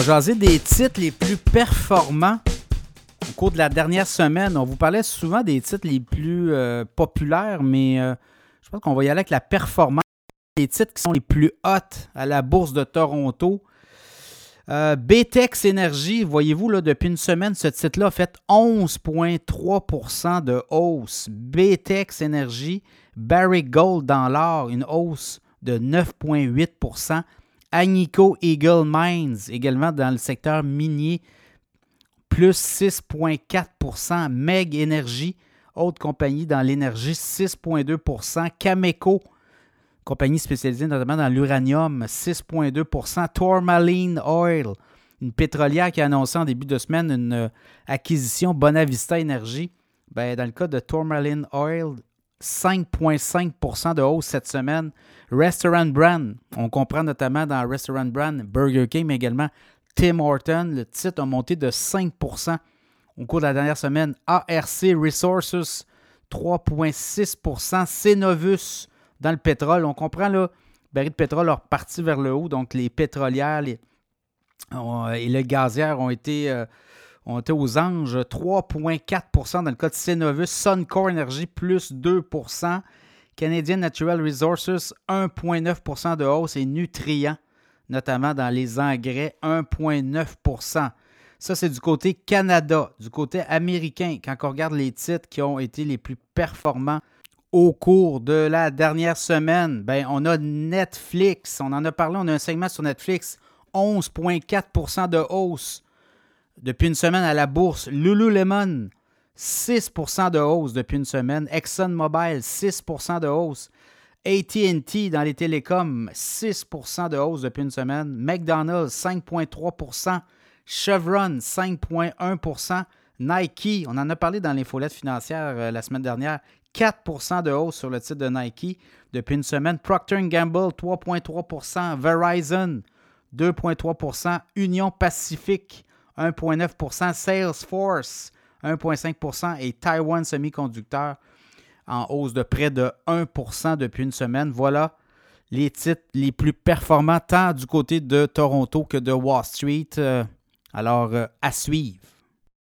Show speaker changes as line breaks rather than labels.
va jaser des titres les plus performants au cours de la dernière semaine. On vous parlait souvent des titres les plus euh, populaires, mais euh, je pense qu'on va y aller avec la performance. Les titres qui sont les plus hot à la bourse de Toronto. Euh, BTEX Energy, voyez-vous, depuis une semaine, ce titre-là a fait 11,3% de hausse. BTEX Energy, Barrick Gold dans l'or, une hausse de 9,8 Agnico Eagle Mines, également dans le secteur minier, plus 6,4% Meg Energy, autre compagnie dans l'énergie, 6,2% Cameco, compagnie spécialisée notamment dans l'uranium, 6,2% Tourmaline Oil, une pétrolière qui a annoncé en début de semaine une euh, acquisition Bonavista Energy. Ben, dans le cas de Tourmaline Oil, 5,5% de hausse cette semaine. Restaurant Brand, on comprend notamment dans Restaurant Brand Burger King, mais également Tim Horton. Le titre a monté de 5% au cours de la dernière semaine. ARC Resources, 3,6% Cenovus dans le pétrole. On comprend là, baril de pétrole a reparti vers le haut, donc les pétrolières et les gazières ont été, euh, ont été aux anges. 3,4% dans le cas de Cenovus. Suncor Energy, plus 2% Canadian Natural Resources, 1,9% de hausse et Nutrient, notamment dans les engrais, 1,9% Ça, c'est du côté Canada. Du côté américain, quand on regarde les titres qui ont été les plus performants au cours de la dernière semaine, ben, on a Netflix. On en a parlé, on a un segment sur Netflix. 11,4% de hausse depuis une semaine à la bourse. Lululemon, 6% de hausse depuis une semaine. ExxonMobil, 6% de hausse. ATT dans les télécoms, 6% de hausse depuis une semaine. McDonald's, 5,3% Chevron, 5,1% Nike, on en a parlé dans l'infolette financière euh, la semaine dernière, 4% de hausse sur le titre de Nike depuis une semaine. Procter Gamble, 3,3% Verizon, 2,3% Union Pacifique, 1,9% Salesforce, 1,5% et Taiwan Semiconductor en hausse de près de 1% depuis une semaine. Voilà les titres les plus performants tant du côté de Toronto que de Wall Street. Euh, alors, euh, à suivre.